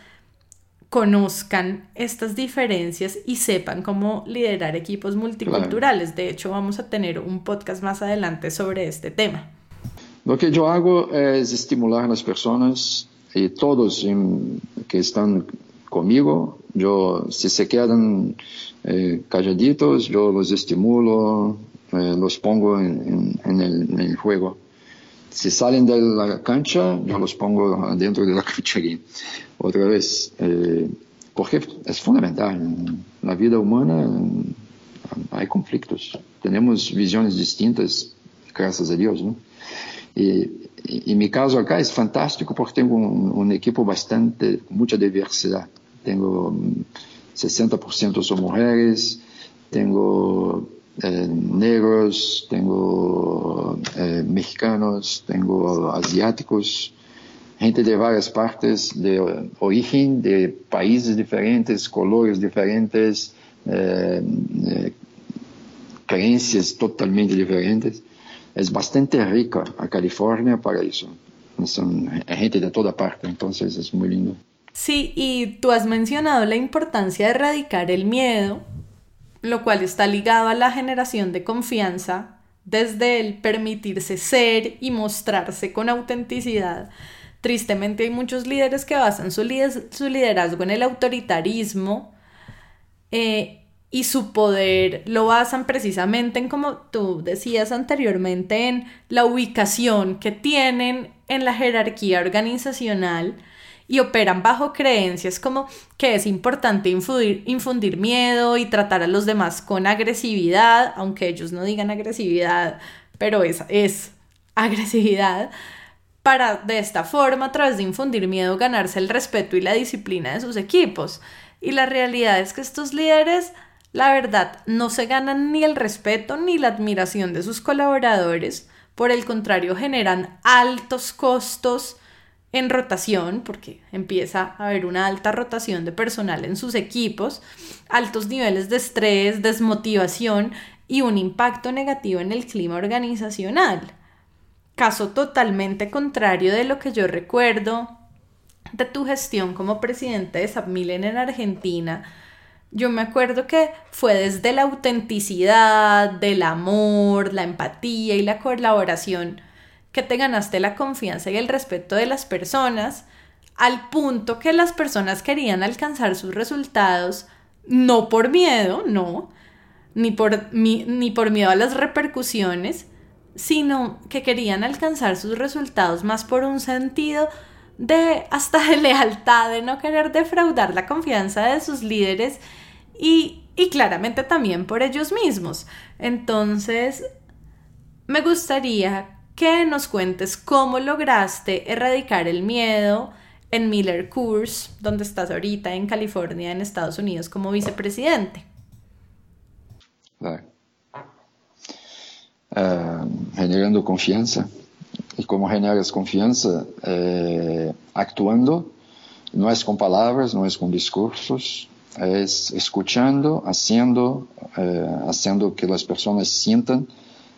conozcan estas diferencias y sepan cómo liderar equipos multiculturales. De hecho, vamos a tener un podcast más adelante sobre este tema.
Lo que yo hago es estimular a las personas y todos que están conmigo, yo si se quedan eh, calladitos, yo los estimulo, eh, los pongo en, el, juego. Si salen de la cancha, yo los pongo dentro de la cancha Otra vez, eh, porque es fundamental. En la vida humana hay conflictos. Tenemos visiones distintas, gracias a Dios, ¿no? Y, en mi caso acá es fantástico porque tengo un, equipo bastante, mucha diversidad. Tengo 60% mm, son mujeres, tengo eh, negros, tengo eh, mexicanos, tengo asiáticos, gente de varias partes de origen, de países diferentes, colores diferentes, eh, creencias totalmente diferentes. Es bastante rica California para eso. Son gente de toda parte, entonces es muy lindo.
Sí, y tú has mencionado la importancia de erradicar el miedo lo cual está ligado a la generación de confianza desde el permitirse ser y mostrarse con autenticidad. Tristemente hay muchos líderes que basan su, liderazgo en el autoritarismo eh, y su poder lo basan precisamente en, como tú decías anteriormente, en la ubicación que tienen en la jerarquía organizacional y operan bajo creencias como que es importante infundir, miedo y tratar a los demás con agresividad, aunque ellos no digan agresividad, pero es, es agresividad, para de esta forma, a través de infundir miedo, ganarse el respeto y la disciplina de sus equipos. Y la realidad es que estos líderes, la verdad, no se ganan ni el respeto ni la admiración de sus colaboradores, por el contrario, generan altos costos en rotación, porque empieza a haber una alta rotación de personal en sus equipos, altos niveles de estrés, desmotivación y un impacto negativo en el clima organizacional. Caso totalmente contrario de lo que yo recuerdo de tu gestión como presidente de Submilen en Argentina. Yo me acuerdo que fue desde la autenticidad, del amor, la empatía y la colaboración que te ganaste la confianza y el respeto de las personas, al punto que las personas querían alcanzar sus resultados, no por miedo, no, ni por, ni por miedo a las repercusiones, sino que querían alcanzar sus resultados más por un sentido de hasta de lealtad, de no querer defraudar la confianza de sus líderes y, y claramente también por ellos mismos. Entonces, me gustaría que nos cuentes cómo lograste erradicar el miedo en Miller Coors, donde estás ahorita en California, en Estados Unidos, como vicepresidente.
Eh, generando confianza. ¿Y cómo generas confianza? Eh, actuando. No es con palabras, no es con discursos, es escuchando, haciendo, eh, haciendo que las personas sientan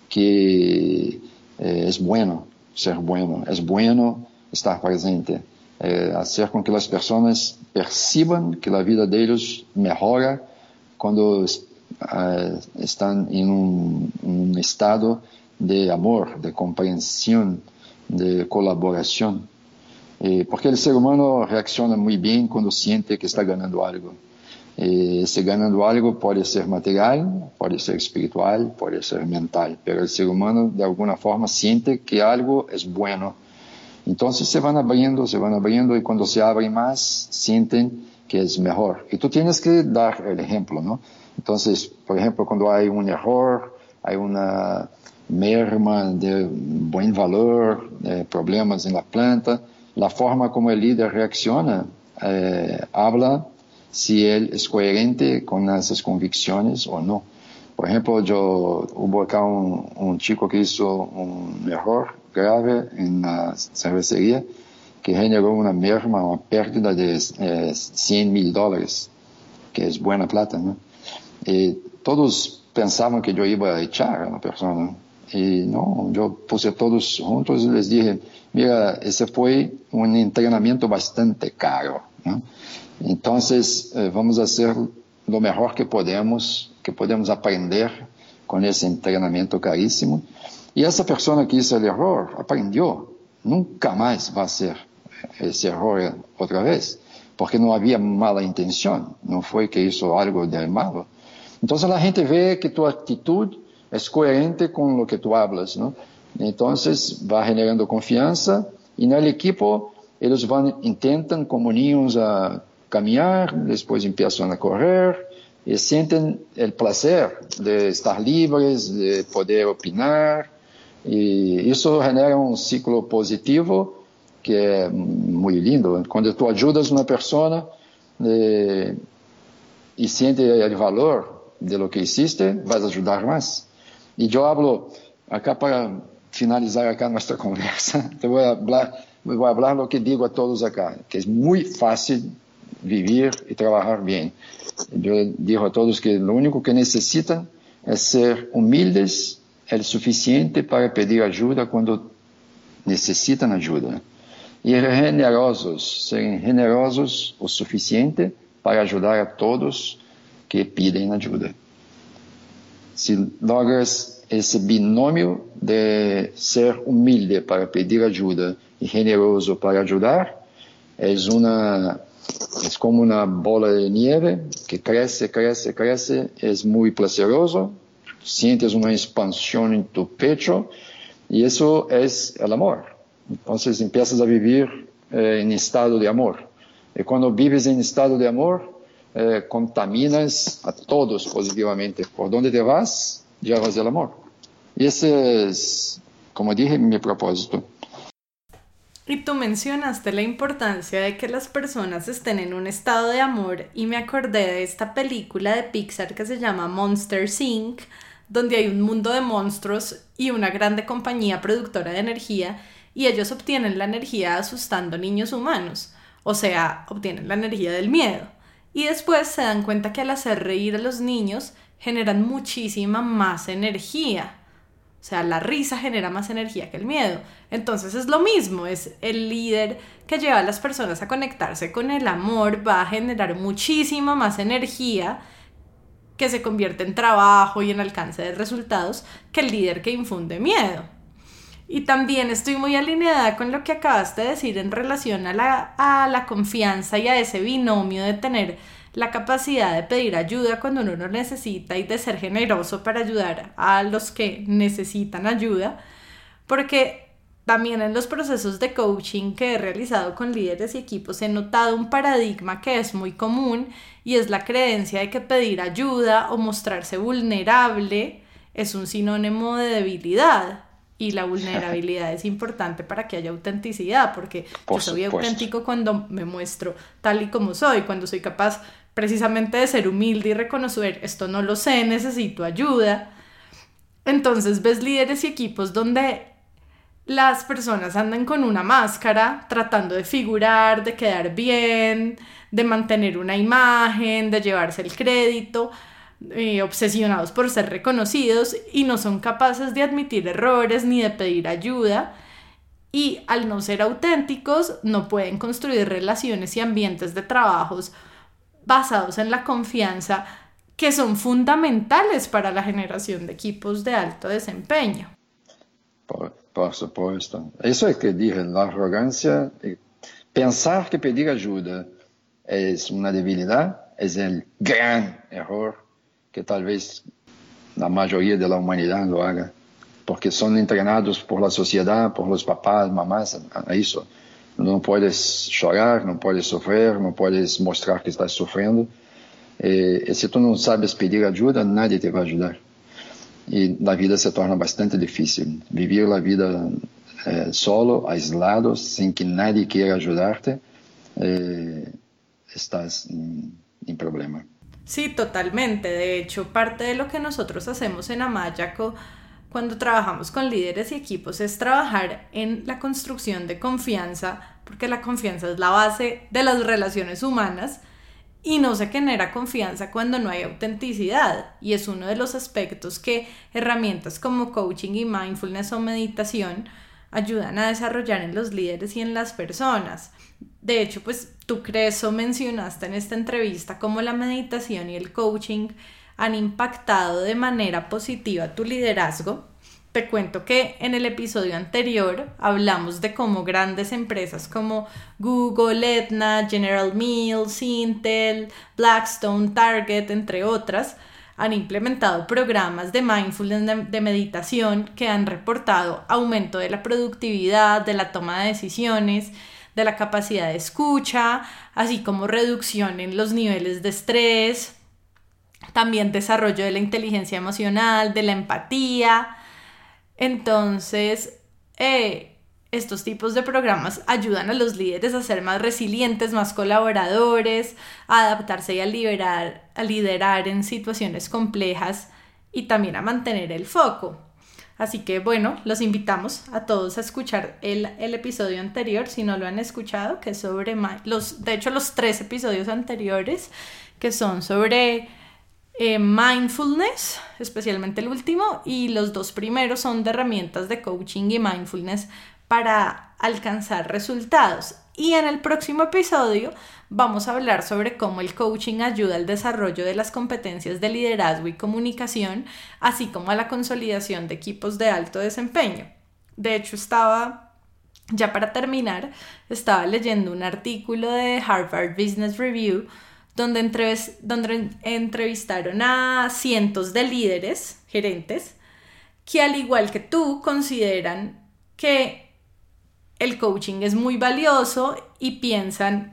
que eh, es bueno ser bueno, es bueno estar presente, eh, hacer con que las personas perciban que la vida de ellos mejora cuando eh, están en un, un, estado de amor, de comprensión, de colaboración. porque el ser humano reacciona muy bien cuando siente que está ganando algo. Eh, se ganando algo puede ser material, puede ser espiritual, puede ser mental, pero el ser humano de alguna forma siente que algo es bueno. Entonces se van abriendo, se van abriendo y cuando se abren más sienten que es mejor. Y tú tienes que dar el ejemplo, ¿no? Entonces, por ejemplo, cuando hay un error, hay una merma de buen valor, de problemas en la planta, la forma como el líder reacciona eh, habla si él es coherente con esas convicciones o no. Por ejemplo, yo hubo acá un, chico que hizo un error grave en la cervecería que generó una merma, una pérdida de 100 eh, mil dólares, que es buena plata, ¿no? Y todos pensaban que yo iba a echar a la persona. Y no, yo puse todos juntos y les dije, mira, ese fue un entrenamiento bastante caro, ¿no? Entonces, eh, vamos a hacer lo mejor que podemos, que podemos aprender con ese entrenamiento carísimo. Y esa persona que hizo el error aprendió. Nunca más va a hacer ese error otra vez, porque no había mala intención, no fue que hizo algo de malo. Entonces la gente ve que tu actitud es coherente con lo que tú hablas, ¿no? Entonces va generando confianza y en el equipo ellos van, intentan como niños a caminar, después empiezan a correr y sienten el placer de estar libres, de poder opinar y eso genera un ciclo positivo que es muy lindo. Cuando tú ayudas a una persona eh, y siente el valor de lo que hiciste, vas a ayudar más. Y yo hablo acá para finalizar acá nuestra conversa, te voy a hablar, voy a hablar lo que digo a todos acá, que es muy fácil vivir y trabajar bien. Yo digo a todos que lo único que necesitan es ser humildes el suficiente para pedir ayuda cuando necesitan ayuda. Y generosos, ser generosos o suficiente para ayudar a todos que piden ayuda. Si logras ese binomio de ser humilde para pedir ayuda y generoso para ayudar, es una es como una bola de nieve que crece, crece, crece, es muy placeroso, sientes una expansión en tu pecho y eso es el amor. Entonces empiezas a vivir eh, estado de amor. Y cuando vives en estado de amor, eh, contaminas a todos positivamente. Por donde te vas, llevas el amor. Y ese es, como dije, mi propósito.
Y tú mencionaste la importancia de que las personas estén en un estado de amor y me acordé de esta película de Pixar que se llama Monster Inc., donde hay un mundo de monstruos y una grande compañía productora de energía y ellos obtienen la energía asustando niños humanos, o sea, obtienen la energía del miedo. Y después se dan cuenta que al hacer reír a los niños generan muchísima más energía. O sea, la risa genera más energía que el miedo. Entonces es lo mismo, es el líder que lleva a las personas a conectarse con el amor, va a generar muchísima más energía que se convierte en trabajo y en alcance de resultados que el líder que infunde miedo. Y también estoy muy alineada con lo que acabaste de decir en relación a la, a la confianza y a ese binomio de tener la capacidad de pedir ayuda cuando uno lo necesita y de ser generoso para ayudar a los que necesitan ayuda, porque también en los procesos de coaching que he realizado con líderes y equipos he notado un paradigma que es muy común y es la creencia de que pedir ayuda o mostrarse vulnerable es un sinónimo de debilidad y la vulnerabilidad es importante para que haya autenticidad, porque yo soy auténtico cuando me muestro tal y como soy, cuando soy capaz precisamente de ser humilde y reconocer esto no lo sé, necesito ayuda. Entonces ves líderes y equipos donde las personas andan con una máscara tratando de figurar, de quedar bien, de mantener una imagen, de llevarse el crédito, eh, obsesionados por ser reconocidos y no son capaces de admitir errores ni de pedir ayuda y al no ser auténticos no pueden construir relaciones y ambientes de trabajos basados en la confianza que son fundamentales para la generación de equipos de alto desempeño.
Por, supuesto. Eso es que dije, la arrogancia, eh, pensar que pedir ayuda es una debilidad es el gran error que tal vez la mayoría de la humanidad lo haga, porque son entrenados por la sociedad, por los papás, mamás, a eso. No puedes llorar, no puedes sufrir, no puedes mostrar que estás sufriendo. Eh, si tú no sabes pedir ayuda, nadie te va a ayudar. Y la vida se torna bastante difícil. Vivir la vida eh, solo, aislado, sin que nadie quiera ayudarte, eh, estás en problema.
Sí, totalmente. De hecho, parte de lo que nosotros hacemos en Amayaco cuando trabajamos con líderes y equipos es trabajar en la construcción de confianza, porque la confianza es la base de las relaciones humanas y no se genera confianza cuando no hay autenticidad. Y es uno de los aspectos que herramientas como coaching y mindfulness o meditación ayudan a desarrollar en los líderes y en las personas. De hecho, pues tú crees o mencionaste en esta entrevista cómo la meditación y el coaching han impactado de manera positiva tu liderazgo. Te cuento que en el episodio anterior hablamos de cómo grandes empresas como Google, Etna, General Mills, Intel, Blackstone, Target, entre otras, han implementado programas de mindfulness de, meditación que han reportado aumento de la productividad, de la toma de decisiones, de la capacidad de escucha, así como reducción en los niveles de estrés, también desarrollo de la inteligencia emocional, de la empatía. Entonces, eh, estos tipos de programas ayudan a los líderes a ser más resilientes, más colaboradores, a adaptarse y a, a liderar en situaciones complejas y también a mantener el foco. Así que bueno, los invitamos a todos a escuchar el, episodio anterior, si no lo han escuchado, que es sobre los, de hecho los tres episodios anteriores, que son sobre eh, mindfulness, especialmente el último, y los dos primeros son de herramientas de coaching y mindfulness para alcanzar resultados. Y en el próximo episodio vamos a hablar sobre cómo el coaching ayuda al desarrollo de las competencias de liderazgo y comunicación, así como a la consolidación de equipos de alto desempeño. De hecho, estaba, ya para terminar, estaba leyendo un artículo de Harvard Business Review donde, entrevistaron a cientos de líderes, gerentes, que al igual que tú consideran que el coaching es muy valioso y piensan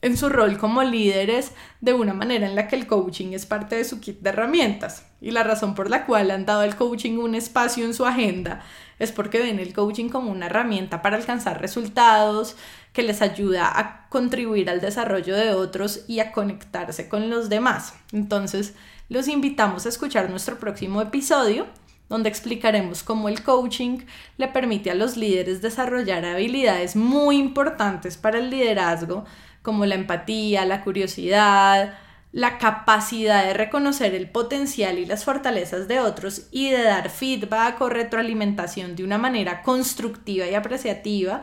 en su rol como líderes de una manera en la que el coaching es parte de su kit de herramientas. Y la razón por la cual han dado al coaching un espacio en su agenda es porque ven el coaching como una herramienta para alcanzar resultados, que les ayuda a contribuir al desarrollo de otros y a conectarse con los demás. Entonces, los invitamos a escuchar nuestro próximo episodio donde explicaremos cómo el coaching le permite a los líderes desarrollar habilidades muy importantes para el liderazgo, como la empatía, la curiosidad, la capacidad de reconocer el potencial y las fortalezas de otros y de dar feedback o retroalimentación de una manera constructiva y apreciativa,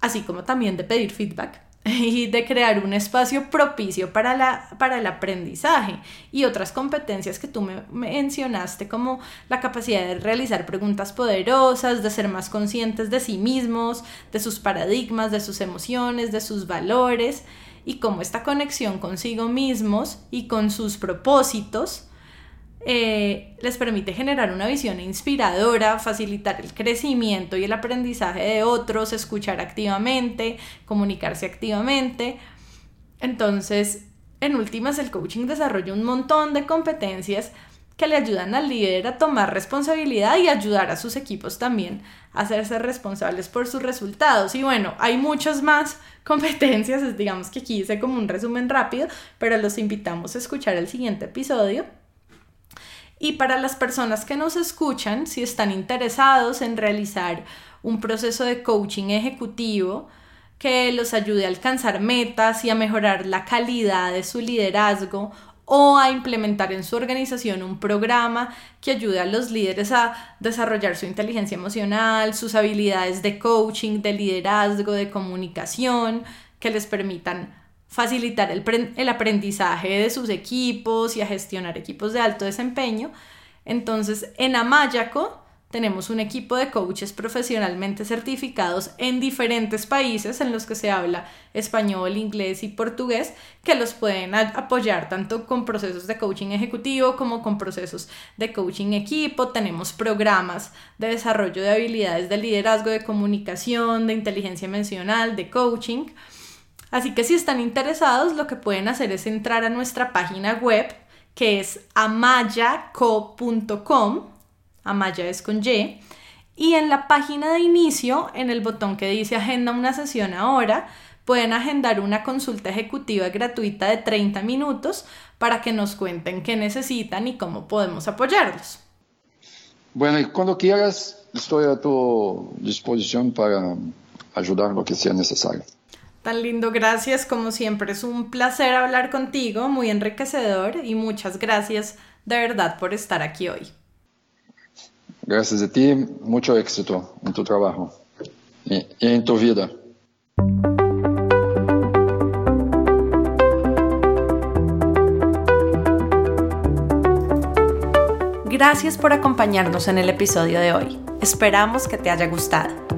así como también de pedir feedback y de crear un espacio propicio para, la, para el aprendizaje y otras competencias que tú me mencionaste como la capacidad de realizar preguntas poderosas, de ser más conscientes de sí mismos, de sus paradigmas, de sus emociones, de sus valores y cómo esta conexión consigo mismos y con sus propósitos eh, les permite generar una visión inspiradora, facilitar el crecimiento y el aprendizaje de otros, escuchar activamente, comunicarse activamente. Entonces, en últimas, el coaching desarrolla un montón de competencias que le ayudan al líder a tomar responsabilidad y ayudar a sus equipos también a hacerse responsables por sus resultados. Y bueno, hay muchas más competencias, digamos que aquí hice como un resumen rápido, pero los invitamos a escuchar el siguiente episodio y para las personas que nos escuchan, si están interesados en realizar un proceso de coaching ejecutivo que los ayude a alcanzar metas y a mejorar la calidad de su liderazgo o a implementar en su organización un programa que ayude a los líderes a desarrollar su inteligencia emocional, sus habilidades de coaching, de liderazgo, de comunicación, que les permitan facilitar el, aprendizaje de sus equipos y a gestionar equipos de alto desempeño. Entonces, en Amayaco tenemos un equipo de coaches profesionalmente certificados en diferentes países en los que se habla español, inglés y portugués, que los pueden apoyar tanto con procesos de coaching ejecutivo como con procesos de coaching equipo. Tenemos programas de desarrollo de habilidades de liderazgo, de comunicación, de inteligencia emocional, de coaching. Así que si están interesados, lo que pueden hacer es entrar a nuestra página web, que es amayaco.com, amaya es con Y, y en la página de inicio, en el botón que dice agenda una sesión ahora, pueden agendar una consulta ejecutiva gratuita de 30 minutos para que nos cuenten qué necesitan y cómo podemos apoyarlos.
Bueno, y cuando quieras, estoy a tu disposición para ayudar lo que sea necesario.
Tan lindo, gracias. Como siempre, es un placer hablar contigo, muy enriquecedor y muchas gracias de verdad por estar aquí hoy.
Gracias a ti, mucho éxito en tu trabajo y, en tu vida.
Gracias por acompañarnos en el episodio de hoy. Esperamos que te haya gustado.